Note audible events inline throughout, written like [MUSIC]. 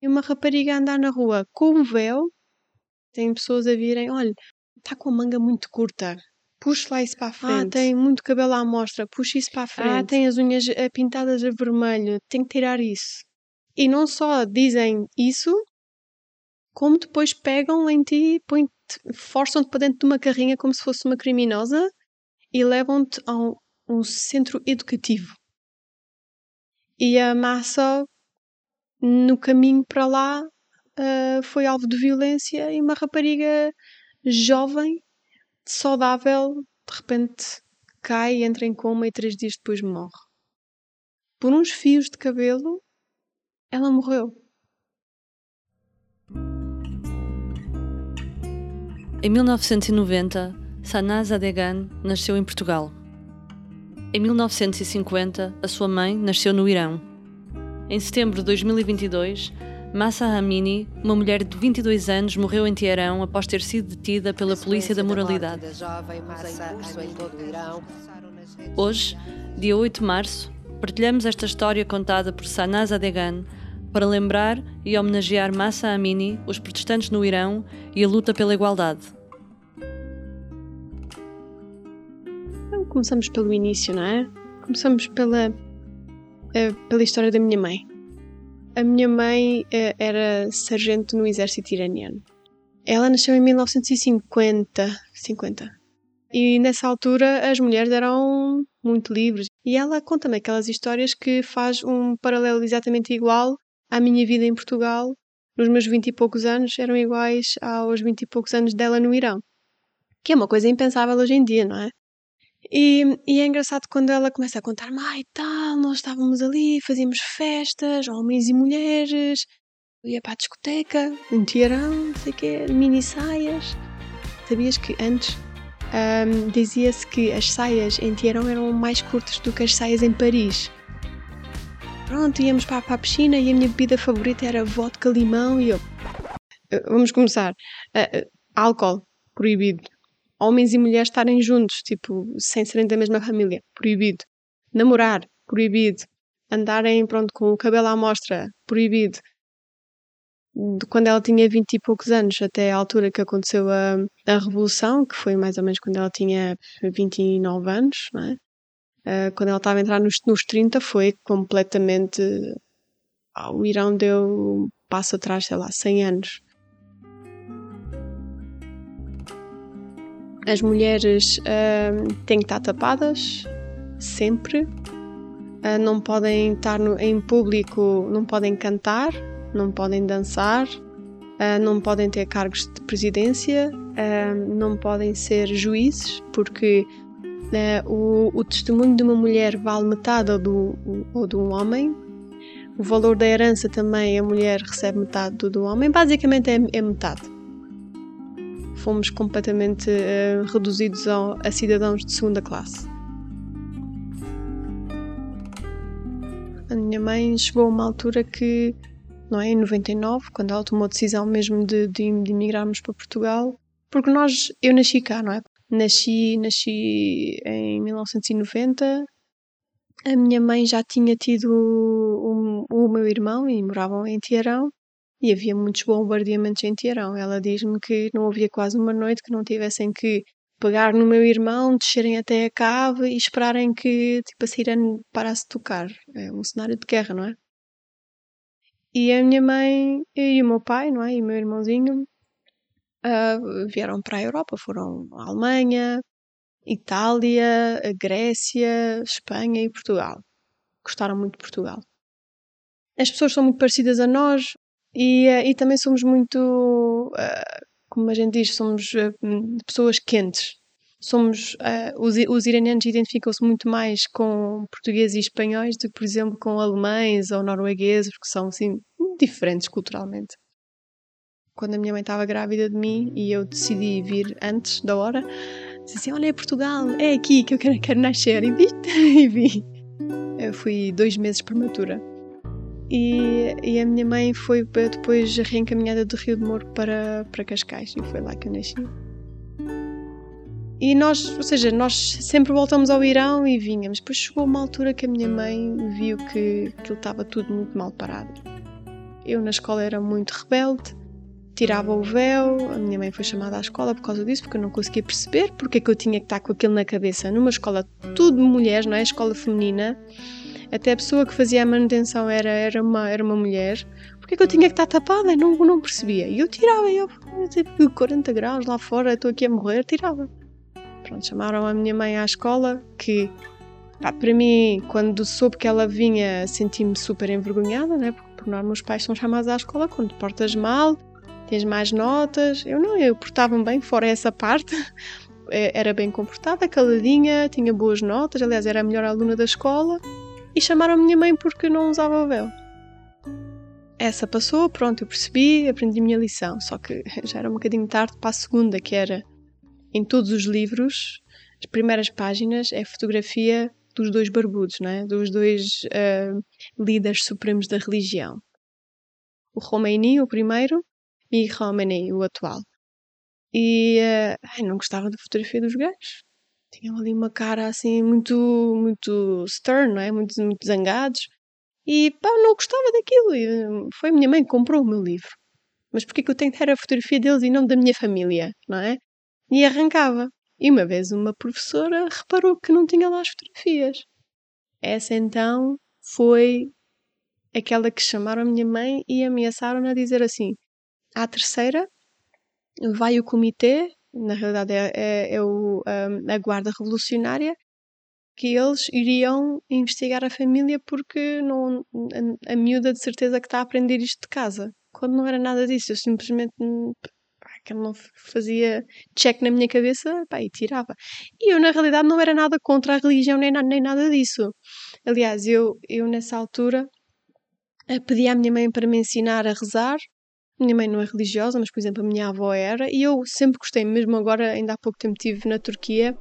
e uma rapariga a andar na rua com um véu, tem pessoas a virem, olha, está com a manga muito curta, puxe lá isso para a frente. Ah, tem muito cabelo à mostra, puxe isso para a frente. Ah, tem as unhas eh, pintadas a vermelho, tem que tirar isso. E não só dizem isso, como depois pegam em ti, forçam-te para dentro de uma carrinha como se fosse uma criminosa e levam-te a um, um centro educativo. E a massa, no caminho para lá, uh, foi alvo de violência e uma rapariga jovem, saudável, de repente cai, entra em coma e três dias depois morre. Por uns fios de cabelo, ela morreu. Em 1990, Sanaz Adegan nasceu em Portugal. Em 1950, a sua mãe nasceu no Irão. Em setembro de 2022, Massa Amini, uma mulher de 22 anos, morreu em Teherão após ter sido detida pela Polícia da Moralidade. Hoje, dia 8 de março, partilhamos esta história contada por Sanaz Adegan para lembrar e homenagear Massa Amini, os protestantes no Irão e a luta pela igualdade. Então, começamos pelo início, não é? Começamos pela, pela história da minha mãe. A minha mãe uh, era sargento no exército iraniano. Ela nasceu em 1950, 50. E nessa altura as mulheres eram muito livres. E ela conta-me aquelas histórias que faz um paralelo exatamente igual à minha vida em Portugal, nos meus vinte e poucos anos, eram iguais aos vinte e poucos anos dela no Irão. Que é uma coisa impensável hoje em dia, não é? E, e é engraçado quando ela começa a contar-me, ai tal, nós estávamos ali, fazíamos festas, homens e mulheres, ia para a discoteca, em Teherão, não sei o quê, mini saias. Sabias que antes um, dizia-se que as saias em Teherão eram mais curtas do que as saias em Paris? pronto, íamos para, para a piscina e a minha bebida favorita era vodka limão e eu. Vamos começar. Uh, álcool, proibido. Homens e mulheres estarem juntos, tipo, sem serem da mesma família, proibido. Namorar, proibido. Andarem, pronto, com o cabelo à mostra, proibido. De quando ela tinha vinte e poucos anos, até a altura que aconteceu a, a Revolução, que foi mais ou menos quando ela tinha 29 anos, não é? uh, quando ela estava a entrar nos, nos 30, foi completamente. Ah, o Irão deu passo atrás, sei lá, 100 anos. As mulheres uh, têm que estar tapadas, sempre. Uh, não podem estar no, em público, não podem cantar, não podem dançar, uh, não podem ter cargos de presidência, não podem ser juízes, porque o, o, testemunho de uma mulher vale metade do, ou de um homem. O valor da herança também, a mulher recebe metade do, do homem. Basicamente é, é metade. Fomos completamente uh, reduzidos a, a cidadãos de segunda classe. A minha mãe chegou a uma altura que, não é, em 99, quando ela tomou a decisão mesmo de, de, de emigrarmos para Portugal, porque nós, eu nasci cá, não é? Nasci, nasci em 1990. A minha mãe já tinha tido o, o meu irmão e moravam em Teherão e havia muitos bombardeamentos em Teherão. Ela diz-me que não havia quase uma noite que não tivessem que pegar no meu irmão, descerem até a cave e esperarem que tipo, a sirene parasse de tocar. É um cenário de guerra, não é? E a minha mãe e o meu pai, não é? E o meu irmãozinho uh, vieram para a Europa, foram à Alemanha, Itália, Grécia, Espanha e Portugal. Gostaram muito de Portugal. As pessoas são muito parecidas a nós e, uh, e também somos muito, uh, como a gente diz, somos pessoas quentes. Somos, os, os iranianos identificam-se muito mais com portugueses e espanhóis do que, por exemplo, com alemães ou noruegueses, porque são assim diferentes culturalmente quando a minha mãe estava grávida de mim e eu decidi vir antes da hora, disse assim: Olha, é Portugal, é aqui que eu quero, quero nascer. E vi, [LAUGHS] e vi. Eu fui dois meses prematura. E, e a minha mãe foi depois reencaminhada do Rio de Moro para, para Cascais e foi lá que eu nasci. E nós, ou seja, nós sempre voltamos ao Irão e vinhamos. Depois chegou uma altura que a minha mãe viu que aquilo estava tudo muito mal parado Eu na escola era muito rebelde, tirava o véu, a minha mãe foi chamada à escola por causa disso, porque eu não conseguia perceber porque é que eu tinha que estar com aquilo na cabeça. Numa escola tudo de mulheres, não é? Escola feminina. Até a pessoa que fazia a manutenção era, era, uma, era uma mulher. Porque é que eu tinha que estar tapada? Não, não percebia. E eu tirava, eu, tipo, 40 graus lá fora, estou aqui a morrer, tirava. Pronto, chamaram a minha mãe à escola, que para mim, quando soube que ela vinha, senti-me super envergonhada, né? Porque por norma os pais são chamados à escola quando portas mal, tens mais notas. Eu não, eu portava-me bem, fora essa parte. [LAUGHS] É, era bem comportada, caladinha, tinha boas notas, aliás, era a melhor aluna da escola. E chamaram a minha mãe porque não usava o véu. Essa passou, pronto, eu percebi, aprendi a minha lição. Só que [LAUGHS] já era um bocadinho tarde para a segunda, que era em todos os livros, as primeiras páginas é fotografia dos dois barbudos, não é? dos dois uh, líderes supremos da religião. O Khomeini, o primeiro, e Romney, o atual. E uh, ai, não gostava da fotografia dos gajos. Tinham ali uma cara assim muito, muito stern, não é? Muito, muito zangados. E pá, não gostava daquilo. E, eh, foi a minha mãe que comprou o meu livro. Mas porquê que eu tenho que ter a fotografia deles e não da minha família, não é? E arrancava. E uma vez uma professora reparou que não tinha lá as fotografias. Essa então foi aquela que chamaram a minha mãe e ameaçaram-na a dizer assim: à terceira, vai o comitê, na realidade é, é, é o, um, a Guarda Revolucionária, que eles iriam investigar a família porque não, a, a miúda de certeza que está a aprender isto de casa. Quando não era nada disso, eu simplesmente que não fazia check na minha cabeça pá, e tirava. E eu, na realidade, não era nada contra a religião nem, nem nada disso. Aliás, eu, eu nessa altura pedi à minha mãe para me ensinar a rezar minha mãe não é religiosa, mas, por exemplo, a minha avó era, e eu sempre gostei, mesmo agora, ainda há pouco tempo estive na Turquia,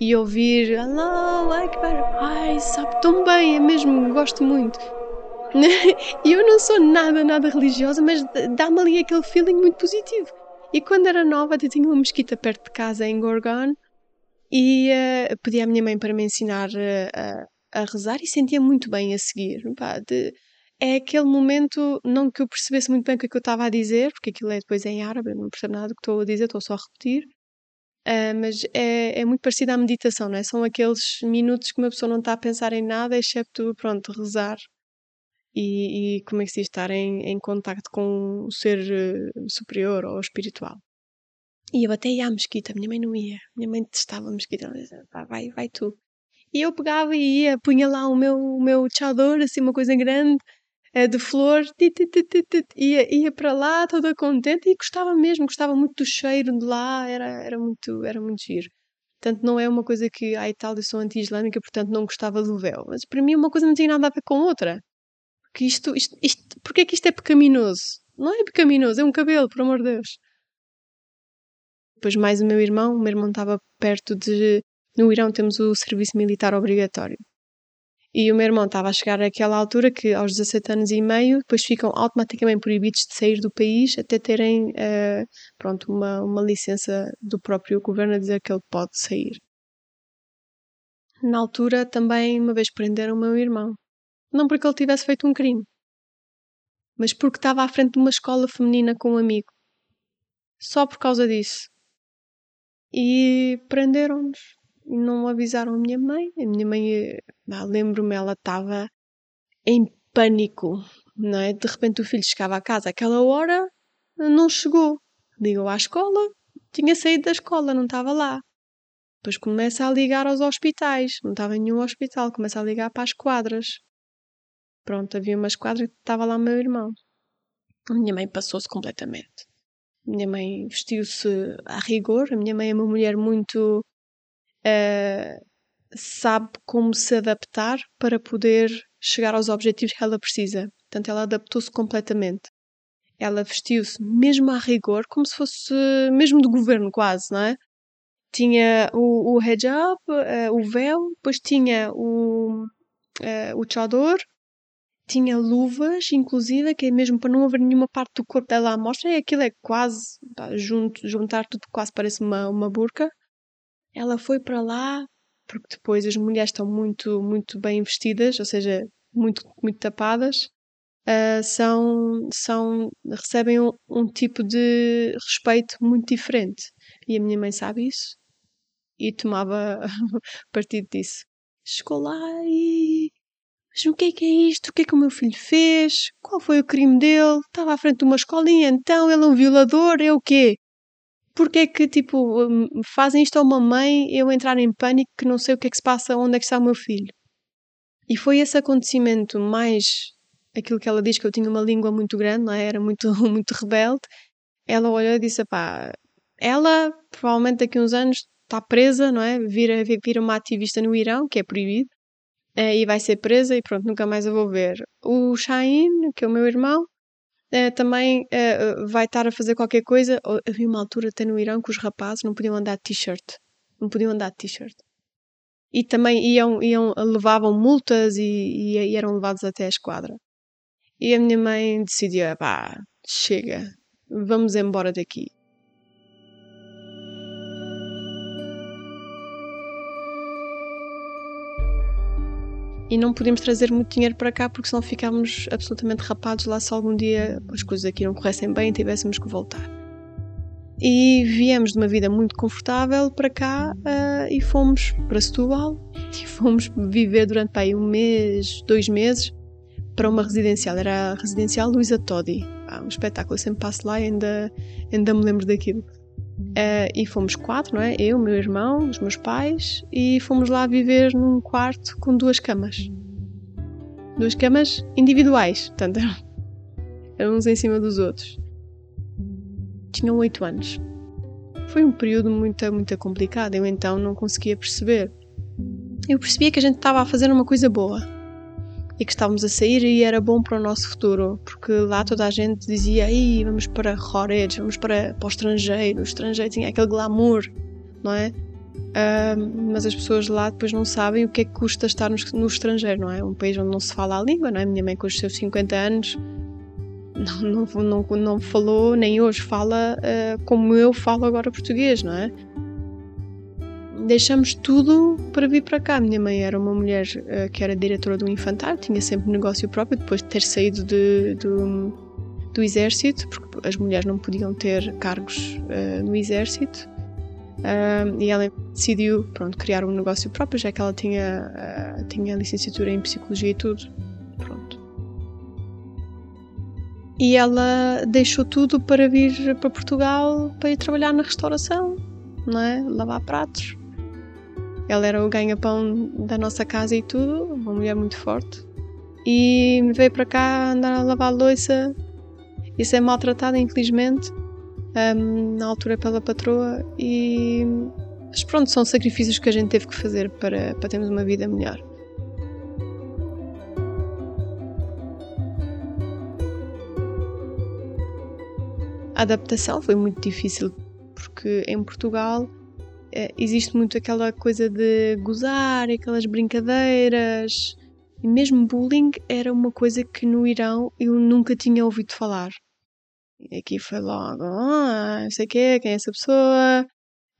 e ouvir Allah Akbar, ai, sabe tão bem, é mesmo, gosto muito. [LAUGHS] e eu não sou nada, nada religiosa, mas dá-me ali aquele feeling muito positivo. E quando era nova, até tinha uma mesquita perto de casa em Gorgon, e uh, pedi à minha mãe para me ensinar uh, a, a rezar e sentia muito bem a seguir. Pá, de, é aquele momento, não que eu percebesse muito bem o que, é que eu estava a dizer, porque aquilo é depois em árabe, eu não percebo nada do que estou a dizer, estou só a repetir. Uh, mas é, é muito parecido à meditação, não é? São aqueles minutos que uma pessoa não está a pensar em nada, excepto, pronto, rezar e, e como é que se diz, estar em, em contacto com o ser uh, superior ou espiritual. E eu até ia à mesquita, minha mãe não ia, minha mãe detestava a mesquita, ela dizia, vai, vai tu. E eu pegava e ia, punha lá o meu, o meu chador, assim, uma coisa grande, de flor, ia, ia para lá toda contente e gostava mesmo, gostava muito do cheiro de lá, era, era, muito, era muito giro. Portanto, não é uma coisa que, a Itália sou anti-islâmica, portanto não gostava do véu. Mas para mim uma coisa não tinha nada a ver com outra. Porque isto, isto, isto, porque é que isto é pecaminoso? Não é pecaminoso, é um cabelo, por amor de Deus. Depois mais o meu irmão, o meu irmão estava perto de... No Irão temos o serviço militar obrigatório. E o meu irmão estava a chegar àquela altura que aos 17 anos e meio depois ficam automaticamente proibidos de sair do país até terem uh, pronto, uma, uma licença do próprio governo a dizer que ele pode sair. Na altura também uma vez prenderam o meu irmão. Não porque ele tivesse feito um crime, mas porque estava à frente de uma escola feminina com um amigo. Só por causa disso. E prenderam-nos. Não avisaram a minha mãe. A minha mãe, ah, lembro-me, ela estava em pânico, não é? De repente o filho chegava a casa aquela hora, não chegou. Ligou à escola, tinha saído da escola, não estava lá. Depois começa a ligar aos hospitais, não estava em nenhum hospital, começa a ligar para as quadras. Pronto, havia uma esquadra que estava lá o meu irmão. A minha mãe passou-se completamente. A minha mãe vestiu-se a rigor. A minha mãe é uma mulher muito. Uh, sabe como se adaptar para poder chegar aos objetivos que ela precisa. Portanto, ela adaptou-se completamente. Ela vestiu-se mesmo a rigor, como se fosse mesmo do governo, quase, não é? Tinha o, o hijab, uh, o véu, depois tinha o, uh, o chador, tinha luvas, inclusive, que é mesmo para não haver nenhuma parte do corpo dela à mostra, e aquilo é quase, junto, juntar tudo quase parece uma, uma burca. Ela foi para lá, porque depois as mulheres estão muito, muito bem vestidas, ou seja, muito, muito tapadas, uh, são, são, recebem um, um, tipo de respeito muito diferente. E a minha mãe sabe isso e tomava [LAUGHS] partido disso. Chegou lá e. Mas o que é que é isto? O que é que o meu filho fez? Qual foi o crime dele? Estava à frente de uma escolinha, então ele é um violador? É o quê? Porque é que, tipo, hum, fazem isto a uma mãe eu entrar em pânico que não sei o que é que se passa, onde é que está o meu filho? E foi esse acontecimento mais aquilo que ela diz que eu tinha uma língua muito grande, não é? Era muito, [LAUGHS] muito rebelde. Ela olhou e disse: pá, ela provavelmente daqui a uns anos está presa, não é? Vira, vira uma ativista no Irão, que é proibido, eh, e vai ser presa e pronto, nunca mais a vou ver. O Shahin, que é o meu irmão, eh, também eh, vai estar a fazer qualquer coisa. Havia uma altura até no Irão que os rapazes não podiam andar t-shirt. Não podiam andar t-shirt. E também iam, iam, levavam multas e, e, e eram levados até a esquadra. E a minha mãe decidiu: pá, chega, vamos embora daqui. E não podíamos trazer muito dinheiro para cá porque senão ficávamos absolutamente rapados lá se algum dia as coisas aqui não corressem bem e tivéssemos que voltar. E viemos de uma vida muito confortável para cá uh, e fomos para Setúbal [LAUGHS] e fomos viver durante aí, um mês, dois meses para uma residencial, era a residencial Luísa Todi. Ah, um espetáculo, eu sempre passo lá e ainda, ainda me lembro daquilo. Uh, e fomos quatro, não é? Eu, meu irmão, os meus pais, e fomos lá viver num quarto com duas camas. Duas camas individuais, portanto, eram, [LAUGHS] eram uns em cima dos outros. Tinham oito anos. Foi um período muito, muito complicado, eu então não conseguia perceber. Eu percebia que a gente estava a fazer uma coisa boa, e que estávamos a sair e era bom para o nosso futuro, porque lá toda a gente dizia: Aí, vamos para Rhodes, vamos para, para o estrangeiro. O estrangeiro tinha aquele glamour, não é? Uh, mas as pessoas lá depois não sabem o que é que custa estar no, no, estrangeiro, não é? Um país onde não se fala a língua, não é? Minha mãe, com os seus 50 anos, [LAUGHS] não, não, não, não falou, nem hoje fala uh, como eu falo agora português, não é? Deixamos tudo para vir para cá. Minha mãe era uma mulher uh, que era diretora do infantário, tinha sempre negócio próprio, depois de ter saído de, do, do exército, porque as mulheres não podiam ter cargos uh, no exército. Uh, e ela decidiu pronto, criar um negócio próprio, já que ela tinha, tinha licenciatura em psicologia e tudo. Pronto. E ela deixou tudo para vir para Portugal para ir trabalhar na restauração, não é? lavar pratos. Ela era o ganha-pão da nossa casa e tudo, uma mulher muito forte. E veio para cá andar a lavar a louça e ser maltratada, infelizmente, um, na altura pela patroa. E. Mas pronto, são sacrifícios que a gente teve que fazer para, para termos uma vida melhor. A adaptação foi muito difícil porque em Portugal é, existe muito aquela coisa de gozar, aquelas brincadeiras. E mesmo bullying era uma coisa que no Irão eu nunca tinha ouvido falar. E aqui foi logo, ah, não sei o quê, quem é essa pessoa?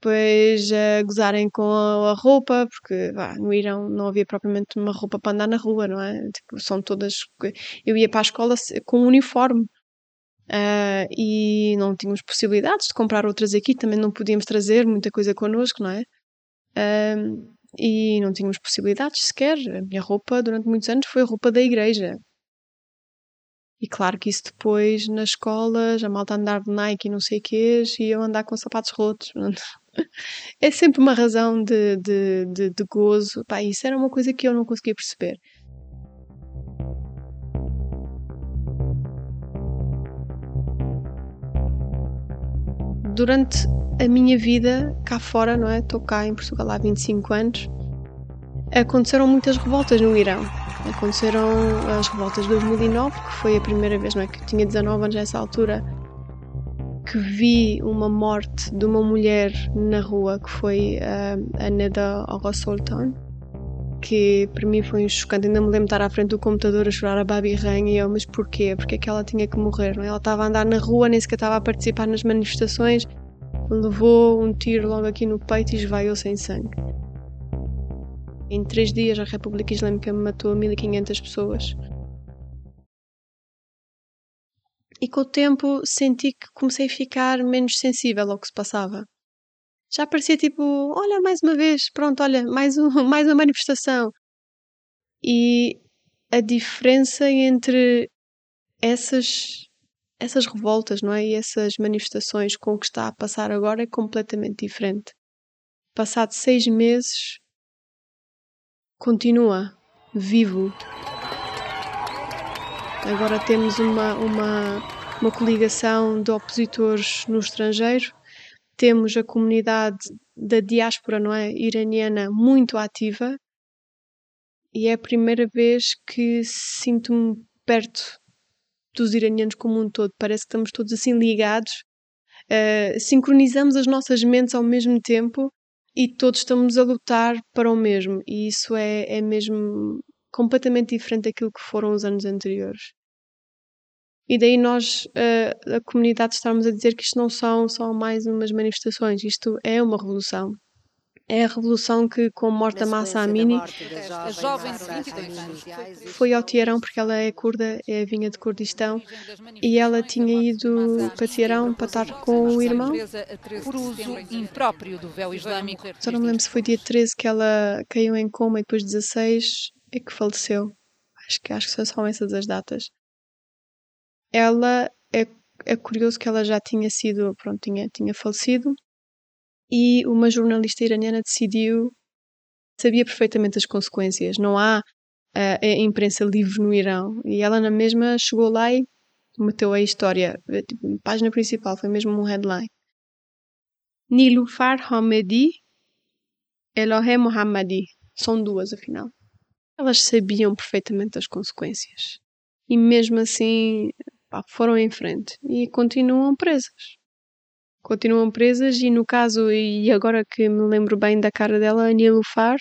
Depois uh, gozarem com a, roupa, porque vá, no Irão não havia propriamente uma roupa para andar na rua, não é? Tipo, são todas. Eu ia para a escola com um uniforme. Uh, e não tínhamos possibilidades de comprar outras aqui, também não podíamos trazer muita coisa connosco, não é? Uh, e não tínhamos possibilidades sequer. A minha roupa, durante muitos anos, foi a roupa da igreja. E claro que isso depois, na escola, já malta andar de Nike e não sei o quê, e eu andar com sapatos rotos. [LAUGHS] é sempre uma razão de, de, de, de gozo. Pá, isso era uma coisa que eu não conseguia perceber. Durante a minha vida cá fora, não é? Estou cá em Portugal há 25 anos. Aconteceram muitas revoltas no Irão. Aconteceram as revoltas de 2009, que foi a primeira vez, não é? Que eu tinha 19 anos nessa altura, que vi uma morte de uma mulher na rua, que foi a Neda Oga Sultan, que para mim foi um chocante. Ainda me lembro de estar à frente do computador a chorar a Babi Rain e eu, mas porquê? Porque é que ela tinha que morrer? Não é? Ela estava a andar na rua, nem sequer estava a participar nas manifestações, levou um tiro logo aqui no peito e esvaiou sem sangue. Em três dias, a República Islâmica matou 1500 pessoas. e com o tempo senti que comecei a ficar menos sensível ao que se passava. Já parecia tipo, olha, mais uma vez, pronto, olha, mais, um, [LAUGHS] mais uma manifestação. E a diferença entre essas, essas revoltas, não é? E essas manifestações com o que está a passar agora é completamente diferente. Passado seis meses, continua vivo. Agora temos uma, uma, uma coligação de opositores no estrangeiro, temos a comunidade da diáspora não é, iraniana muito ativa e é a primeira vez que sinto-me perto dos iranianos como um todo. Parece que estamos todos assim ligados, uh, sincronizamos as nossas mentes ao mesmo tempo e todos estamos a lutar para o mesmo. E isso é, é mesmo completamente diferente daquilo que foram os anos anteriores. E daí nós, uh, a comunidade, estarmos a dizer que isto não são só mais umas manifestações, isto é uma revolução. É a revolução que, com a morte da Massa Amini, a jovem foi ao Teherão, porque ela é curda, é a vinha de Kurdistão, e ela tinha ido para Teherão para estar com o irmão. Por uso impróprio do véu islâmico. Só não me lembro se foi dia 13 que ela caiu em coma e depois 16 é que faleceu. Acho que, acho que são essas as datas. Ela é, é curioso que ela já tinha sido, pronto, tinha, tinha falecido e uma jornalista iraniana decidiu, sabia perfeitamente as consequências. Não há uh, a imprensa livre no Irão. E ela na mesma chegou lá e meteu a história, eh, tipo, página principal, foi mesmo um headline. Nilufar Hamedi, Elohe Mohammadi. São duas, afinal. Elas sabiam perfeitamente as consequências. E mesmo assim, pá, foram em frente. E continuam presas continuam presas e no caso, e agora que me lembro bem da cara dela, a Nilufar,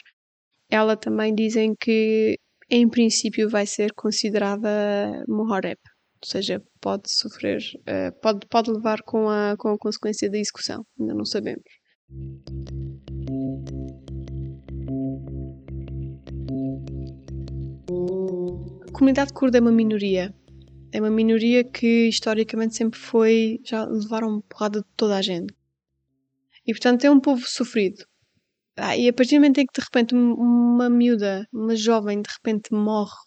ela também dizem que em princípio vai ser considerada Mohoreb, ou seja, pode sofrer, uh, pode, pode levar com a, com a consequência da execução, ainda não sabemos. A comunidade curda é uma minoria, é uma minoria que historicamente sempre foi. já levaram porrada de toda a gente. E portanto é um povo sofrido. Ah, e a partir do momento em que de repente uma miúda, uma jovem, de repente morre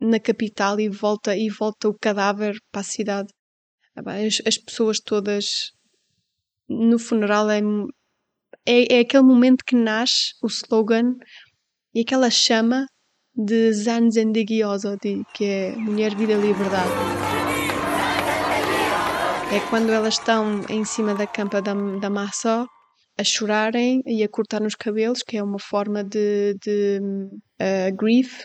na capital e volta e volta o cadáver para a cidade, ah, as, as pessoas todas no funeral é, é, é aquele momento que nasce o slogan e aquela chama de Zanzendegi Ozodi, que é Mulher, Vida, Liberdade. É quando elas estão em cima da campa da, da maçã a chorarem e a cortar nos cabelos, que é uma forma de, de uh, grief,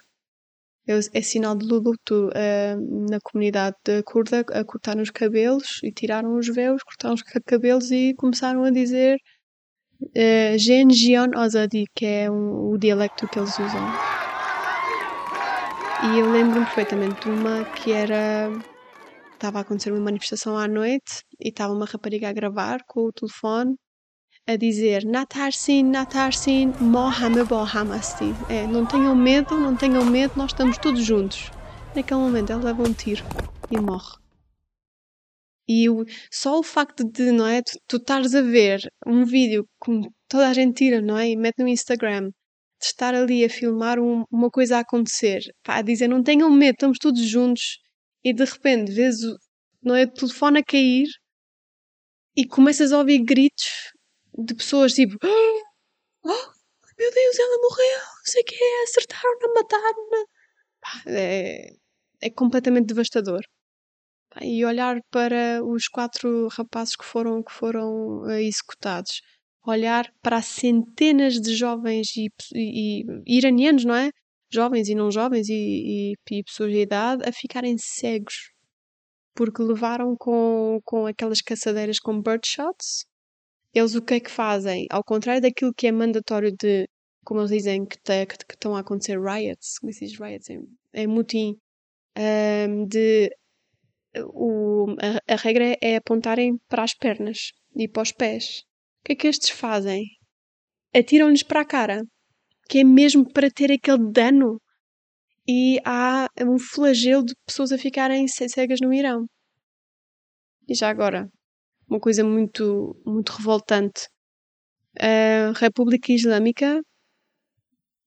é, é, sinal de luto uh, na comunidade curda, a cortar nos cabelos e tiraram os véus, cortaram os cabelos e começaram a dizer uh, Gen Jion Ozadi, que é um, o dialecto que eles usam. E eu lembro-me perfeitamente de uma que era. Estava a acontecer uma manifestação à noite e estava uma rapariga a gravar com o telefone a dizer Natarsin, Natarsin, Mohame Bohamasti. É, não tenham medo, não tenham medo, nós estamos todos juntos. Naquele momento ela leva um tiro e morre. E o, só o facto de, não é, tu, tu estares a ver um vídeo com toda a gente tira, não é, e mete no Instagram de estar ali a filmar um, uma coisa a acontecer, pá, a dizer não tenham medo, estamos todos juntos e de repente vês o, não é, o telefone a cair e começas a ouvir gritos de pessoas tipo oh, meu Deus, ela morreu, não sei o que, acertaram-na, mataram-na. É, é completamente devastador. E olhar para os quatro rapazes que foram, que foram uh, executados olhar para centenas de jovens e, e, e iranianos, não é? Jovens e não jovens e, e, pessoas de idade a ficarem cegos porque levaram com, com aquelas caçadeiras com birdshots. Eles o que é que fazem? Ao contrário daquilo que é mandatório de, como eles dizem, que, te, que, que estão a acontecer riots, como se diz riots? É, é mutim. Um, de, o, a, a regra é apontarem para as pernas e para os pés. O que é que estes fazem? Atiram-lhes para a cara, que é mesmo para ter aquele dano. E há um flagelo de pessoas a ficarem cegas no Irão. E já agora, uma coisa muito, muito revoltante. A República Islâmica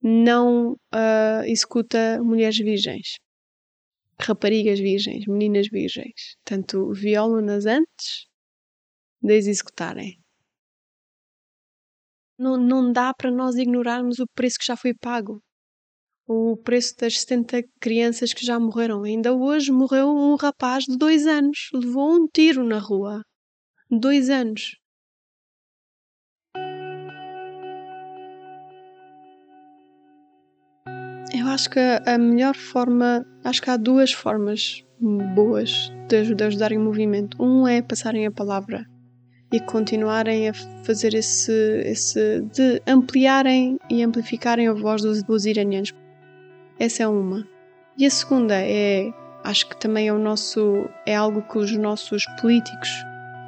não uh, executa mulheres virgens, raparigas virgens, meninas virgens. Tanto violam-nas antes de as executarem. Não, não dá para nós ignorarmos o preço que já foi pago. O preço das 70 crianças que já morreram. Ainda hoje morreu um rapaz de dois anos. Levou um tiro na rua. Dois anos. Eu acho que a melhor forma, acho que há duas formas boas de, de ajudarem o movimento. Um é passarem a palavra e continuarem a fazer esse, esse de ampliarem e amplificarem a voz dos, dos iranianos. Essa é uma. E a segunda é, acho que também é o nosso, é algo que os nossos políticos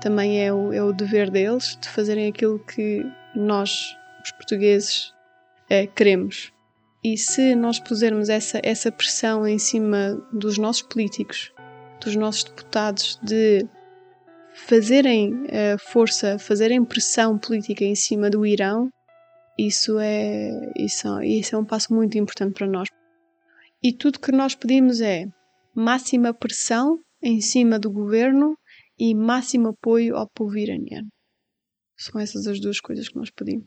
também é o, é o dever deles de fazerem aquilo que nós, os portugueses, é, queremos e se nós pusermos essa, essa pressão em cima dos nossos políticos, dos nossos deputados, de fazerem uh, força, fazerem pressão política em cima do Irão, isso é, isso, isso é um passo muito importante para nós. E tudo que nós pedimos é máxima pressão em cima do governo e máximo apoio ao povo iraniano. São essas as duas coisas que nós pedimos.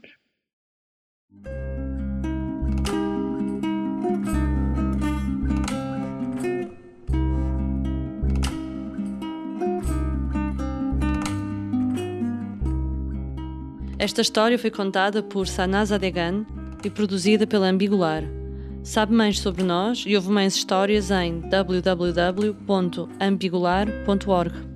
Esta história foi contada por Sanaz Adegan e produzida pela Ambigular. Sabe mais sobre nós e ouve mais histórias em www.ambigular.org.